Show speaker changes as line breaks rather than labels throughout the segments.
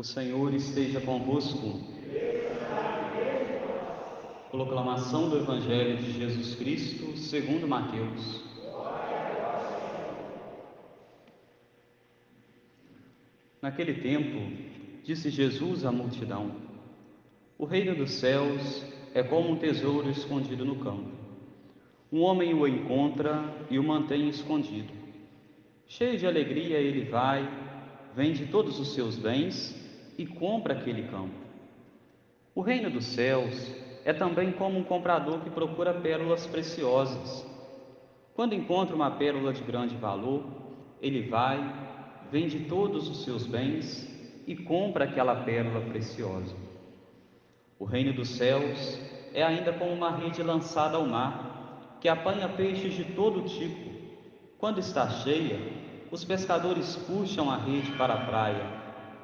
O Senhor esteja convosco. Proclamação do Evangelho de Jesus Cristo, segundo Mateus. Naquele tempo, disse Jesus à multidão: O reino dos céus é como um tesouro escondido no campo. Um homem o encontra e o mantém escondido. Cheio de alegria, ele vai, vende todos os seus bens e compra aquele campo. O reino dos céus é também como um comprador que procura pérolas preciosas. Quando encontra uma pérola de grande valor, ele vai, vende todos os seus bens e compra aquela pérola preciosa. O reino dos céus é ainda como uma rede lançada ao mar, que apanha peixes de todo tipo. Quando está cheia, os pescadores puxam a rede para a praia,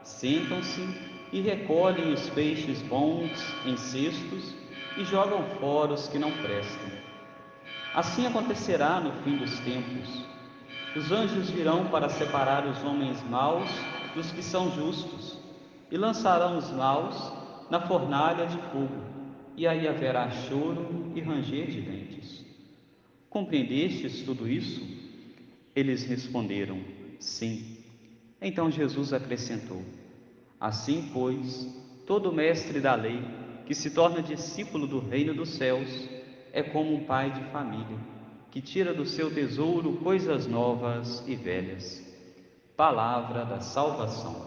sentam-se e recolhem os peixes bons em cestos e jogam fora os que não prestam. Assim acontecerá no fim dos tempos. Os anjos virão para separar os homens maus dos que são justos e lançarão os maus na fornalha de fogo, e aí haverá choro e ranger de dentes. Compreendestes tudo isso? Eles responderam: Sim. Então Jesus acrescentou: Assim, pois, todo mestre da lei que se torna discípulo do reino dos céus é como um pai de família que tira do seu tesouro coisas novas e velhas. Palavra da salvação.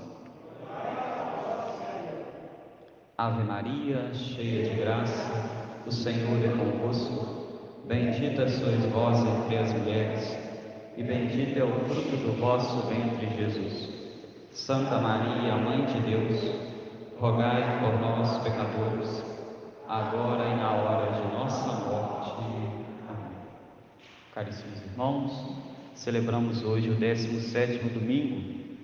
Ave Maria, cheia de graça, o Senhor é convosco. Bendita sois vós entre as mulheres, e bendito é o fruto do vosso ventre, Jesus. Santa Maria, Mãe de Deus, rogai por nós, pecadores, agora e na hora de nossa morte. Amém. Caríssimos irmãos, celebramos hoje o 17º domingo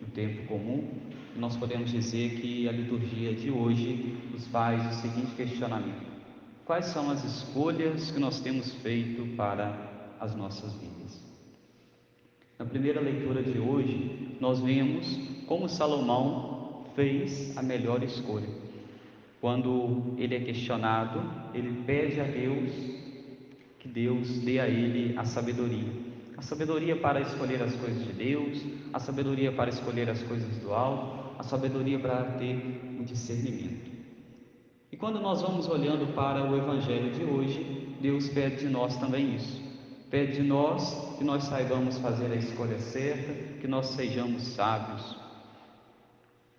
do tempo comum. E nós podemos dizer que a liturgia de hoje nos faz o seguinte questionamento: quais são as escolhas que nós temos feito para as nossas vidas? Na primeira leitura de hoje, nós vemos como Salomão fez a melhor escolha. Quando ele é questionado, ele pede a Deus que Deus dê a ele a sabedoria. A sabedoria para escolher as coisas de Deus, a sabedoria para escolher as coisas do alto, a sabedoria para ter o discernimento. E quando nós vamos olhando para o Evangelho de hoje, Deus pede de nós também isso. Pede de nós que nós saibamos fazer a escolha certa, que nós sejamos sábios.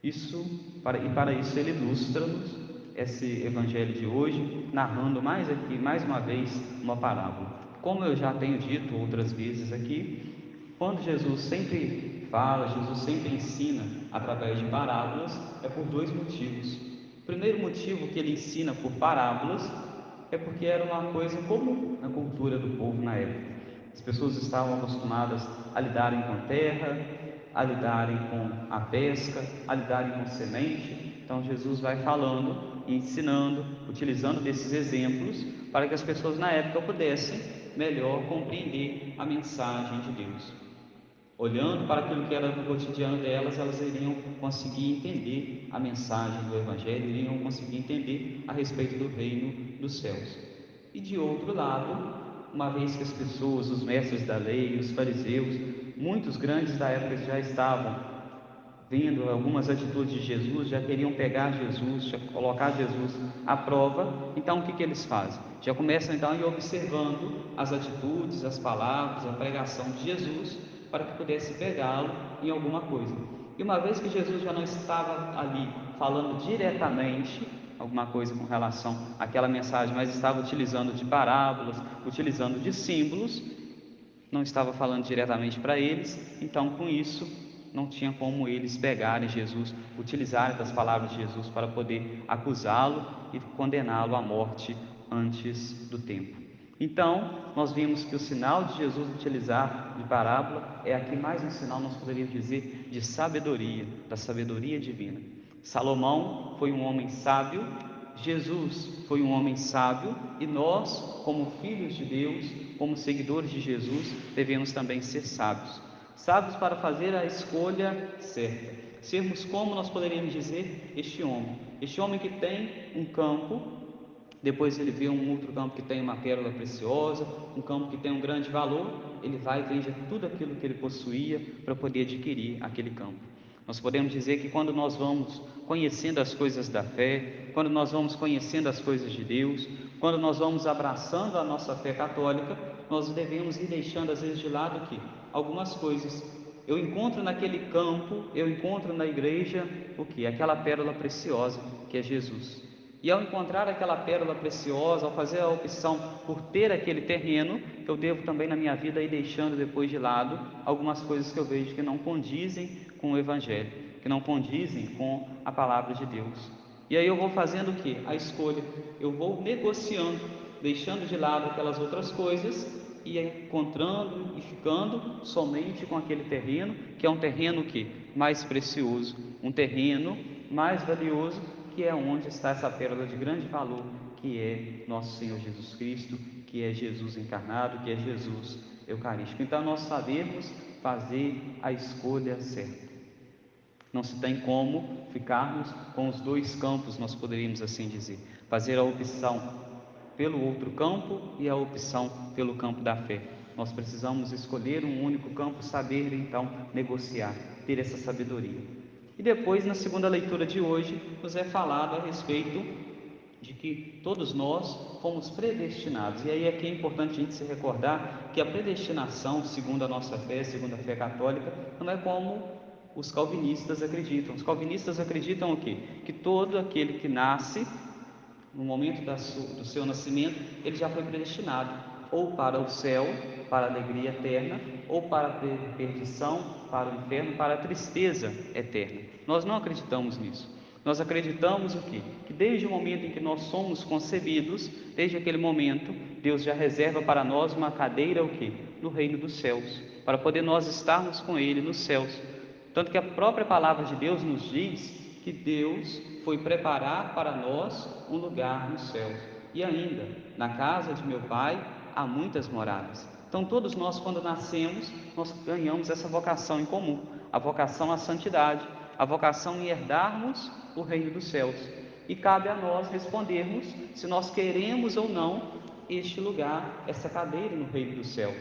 Isso, para, e para isso ele ilustra-nos esse Evangelho de hoje, narrando mais aqui, mais uma vez, uma parábola. Como eu já tenho dito outras vezes aqui, quando Jesus sempre fala, Jesus sempre ensina através de parábolas, é por dois motivos. O primeiro motivo que ele ensina por parábolas é porque era uma coisa comum na cultura do povo na época. As pessoas estavam acostumadas a lidarem com terra, a lidarem com a pesca, a lidarem com semente. Então Jesus vai falando ensinando, utilizando desses exemplos para que as pessoas na época pudessem melhor compreender a mensagem de Deus. Olhando para aquilo que era no cotidiano delas, elas iriam conseguir entender a mensagem do Evangelho, iriam conseguir entender a respeito do reino dos céus. E de outro lado, uma vez que as pessoas, os mestres da lei, os fariseus, muitos grandes da época já estavam vendo algumas atitudes de Jesus, já queriam pegar Jesus, já colocar Jesus à prova, então o que, que eles fazem? Já começam então a ir observando as atitudes, as palavras, a pregação de Jesus, para que pudesse pegá-lo em alguma coisa. E uma vez que Jesus já não estava ali falando diretamente alguma coisa com relação àquela mensagem, mas estava utilizando de parábolas, utilizando de símbolos, não estava falando diretamente para eles, então com isso não tinha como eles pegarem Jesus, utilizarem das palavras de Jesus para poder acusá-lo e condená-lo à morte antes do tempo. Então, nós vimos que o sinal de Jesus utilizar de parábola é aqui mais um sinal, nós poderíamos dizer, de sabedoria, da sabedoria divina. Salomão foi um homem sábio, Jesus foi um homem sábio e nós, como filhos de Deus, como seguidores de Jesus, devemos também ser sábios. Sábios para fazer a escolha certa, Sermos como nós poderíamos dizer este homem, este homem que tem um campo, depois ele vê um outro campo que tem uma pérola preciosa, um campo que tem um grande valor, ele vai e vende tudo aquilo que ele possuía para poder adquirir aquele campo. Nós podemos dizer que quando nós vamos conhecendo as coisas da fé, quando nós vamos conhecendo as coisas de Deus, quando nós vamos abraçando a nossa fé católica, nós devemos ir deixando às vezes de lado aqui algumas coisas. Eu encontro naquele campo, eu encontro na igreja o que? Aquela pérola preciosa que é Jesus. E ao encontrar aquela pérola preciosa, ao fazer a opção por ter aquele terreno, eu devo também na minha vida ir deixando depois de lado algumas coisas que eu vejo que não condizem com o Evangelho, que não condizem com a palavra de Deus. E aí eu vou fazendo o que? A escolha. Eu vou negociando, deixando de lado aquelas outras coisas e encontrando e ficando somente com aquele terreno, que é um terreno que mais precioso, um terreno mais valioso que é onde está essa pérola de grande valor, que é nosso Senhor Jesus Cristo, que é Jesus encarnado, que é Jesus Eucarístico. Então, nós sabemos fazer a escolha certa. Não se tem como ficarmos com os dois campos, nós poderíamos assim dizer. Fazer a opção pelo outro campo e a opção pelo campo da fé. Nós precisamos escolher um único campo, saber então negociar, ter essa sabedoria. E depois, na segunda leitura de hoje, nos é falado a respeito de que todos nós fomos predestinados. E aí é que é importante a gente se recordar que a predestinação, segundo a nossa fé, segundo a fé católica, não é como os calvinistas acreditam. Os calvinistas acreditam o quê? Que todo aquele que nasce, no momento do seu nascimento, ele já foi predestinado ou para o céu, para a alegria eterna, ou para a perdição, para o inferno, para a tristeza eterna. Nós não acreditamos nisso. Nós acreditamos o quê? Que desde o momento em que nós somos concebidos, desde aquele momento, Deus já reserva para nós uma cadeira o quê? No reino dos céus, para poder nós estarmos com ele nos céus. Tanto que a própria palavra de Deus nos diz que Deus foi preparar para nós um lugar nos céus. E ainda, na casa de meu Pai há muitas moradas. Então, todos nós, quando nascemos, nós ganhamos essa vocação em comum, a vocação à santidade, a vocação em herdarmos o reino dos céus. E cabe a nós respondermos se nós queremos ou não este lugar, essa cadeira no reino dos céus.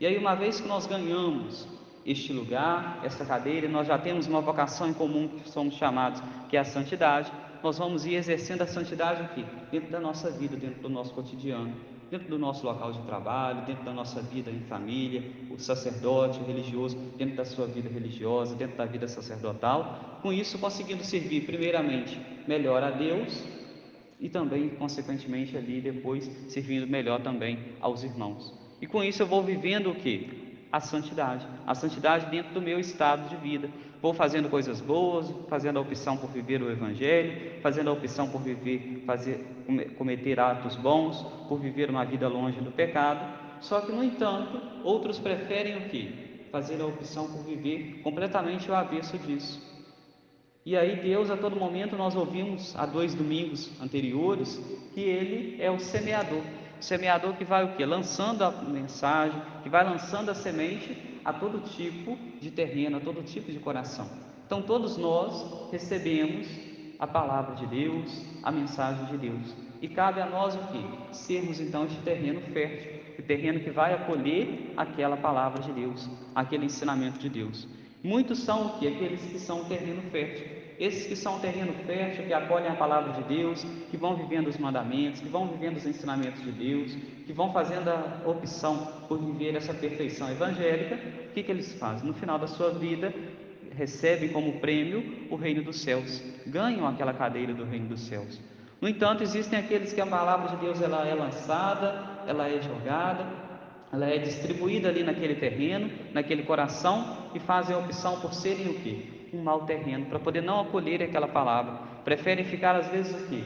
E aí, uma vez que nós ganhamos este lugar, essa cadeira, nós já temos uma vocação em comum que somos chamados, que é a santidade, nós vamos ir exercendo a santidade aqui, dentro da nossa vida, dentro do nosso cotidiano dentro do nosso local de trabalho, dentro da nossa vida em família, o sacerdote, o religioso, dentro da sua vida religiosa, dentro da vida sacerdotal, com isso conseguindo servir primeiramente melhor a Deus e também, consequentemente, ali depois servindo melhor também aos irmãos. E com isso eu vou vivendo o que? A santidade, a santidade dentro do meu estado de vida. Vou fazendo coisas boas, fazendo a opção por viver o Evangelho, fazendo a opção por viver, fazer, cometer atos bons, por viver uma vida longe do pecado. Só que, no entanto, outros preferem o que? Fazer a opção por viver completamente o avesso disso. E aí Deus a todo momento nós ouvimos há dois domingos anteriores que Ele é o semeador. O semeador que vai o que? Lançando a mensagem, que vai lançando a semente a todo tipo de terreno, a todo tipo de coração. Então todos nós recebemos a palavra de Deus, a mensagem de Deus. E cabe a nós o que? Sermos então este terreno fértil, o terreno que vai acolher aquela palavra de Deus, aquele ensinamento de Deus. Muitos são o que? Aqueles que são o terreno fértil. Esses que são o terreno fértil, que acolhem a palavra de Deus, que vão vivendo os mandamentos, que vão vivendo os ensinamentos de Deus, que vão fazendo a opção por viver essa perfeição evangélica, o que, que eles fazem? No final da sua vida, recebem como prêmio o reino dos céus, ganham aquela cadeira do reino dos céus. No entanto, existem aqueles que a palavra de Deus ela é lançada, ela é jogada, ela é distribuída ali naquele terreno, naquele coração e fazem a opção por serem o quê? Um mau terreno, para poder não acolher aquela palavra. Preferem ficar às vezes aqui,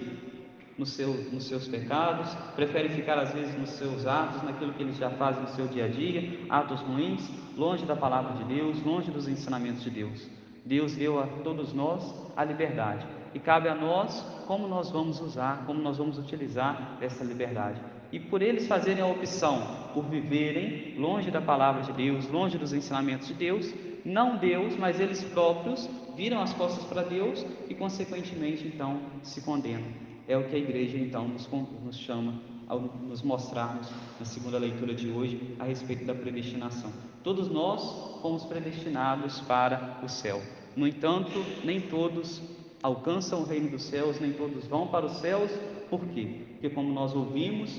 no seu, nos seus pecados, preferem ficar às vezes nos seus atos, naquilo que eles já fazem no seu dia a dia, atos ruins, longe da palavra de Deus, longe dos ensinamentos de Deus. Deus deu a todos nós a liberdade e cabe a nós como nós vamos usar, como nós vamos utilizar essa liberdade. E por eles fazerem a opção por viverem longe da palavra de Deus, longe dos ensinamentos de Deus, não Deus, mas eles próprios viram as costas para Deus e, consequentemente, então se condenam. É o que a igreja então nos, nos chama ao nos mostrarmos na segunda leitura de hoje a respeito da predestinação. Todos nós fomos predestinados para o céu. No entanto, nem todos alcançam o reino dos céus, nem todos vão para os céus. Por quê? Porque, como nós ouvimos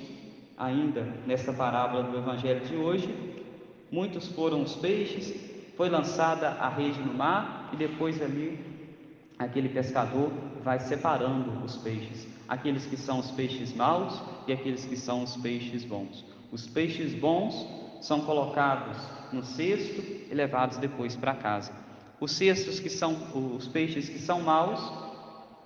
ainda nesta parábola do Evangelho de hoje, muitos foram os peixes, foi lançada a rede no mar e depois ali aquele pescador vai separando os peixes, aqueles que são os peixes maus e aqueles que são os peixes bons. Os peixes bons são colocados no cesto e levados depois para casa. Os cestos que são os peixes que são maus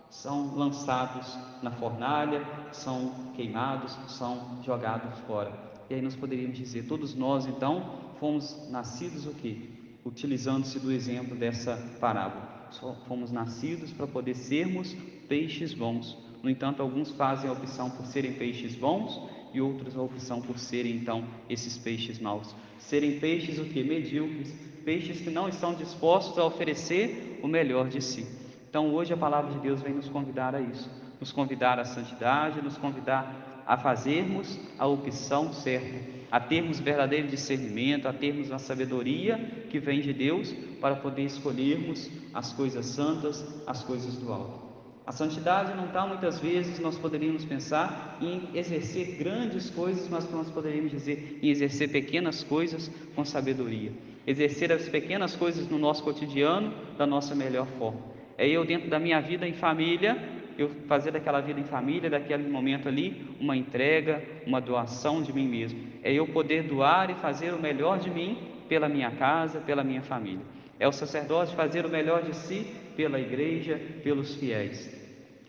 são lançados na fornalha, são queimados, são jogados fora. E aí nós poderíamos dizer, todos nós então fomos nascidos o quê? Utilizando-se do exemplo dessa parábola. Fomos nascidos para poder sermos peixes bons. No entanto, alguns fazem a opção por serem peixes bons e outros a opção por serem então esses peixes maus. Serem peixes o que? Medíocres, peixes que não estão dispostos a oferecer o melhor de si. Então hoje a palavra de Deus vem nos convidar a isso, nos convidar à santidade, nos convidar a fazermos a opção certa, a termos verdadeiro discernimento, a termos a sabedoria que vem de Deus para poder escolhermos as coisas santas, as coisas do alto. A santidade não está muitas vezes, nós poderíamos pensar em exercer grandes coisas, mas nós poderíamos dizer em exercer pequenas coisas com sabedoria. Exercer as pequenas coisas no nosso cotidiano da nossa melhor forma. É eu, dentro da minha vida em família, eu fazer daquela vida em família, daquele momento ali, uma entrega, uma doação de mim mesmo. É eu poder doar e fazer o melhor de mim pela minha casa, pela minha família. É o sacerdote fazer o melhor de si pela igreja, pelos fiéis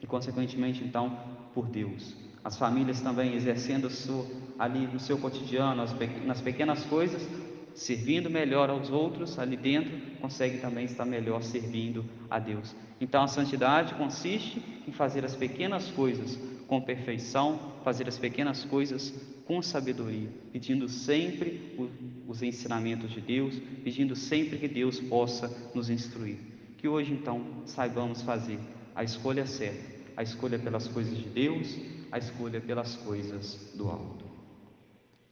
e, consequentemente, então, por Deus. As famílias também exercendo ali no seu cotidiano, nas pequenas coisas, servindo melhor aos outros ali dentro, consegue também estar melhor servindo a Deus. Então a santidade consiste em fazer as pequenas coisas com perfeição, fazer as pequenas coisas com sabedoria, pedindo sempre os ensinamentos de Deus, pedindo sempre que Deus possa nos instruir. Que hoje então saibamos fazer a escolha certa, a escolha pelas coisas de Deus, a escolha pelas coisas do alto.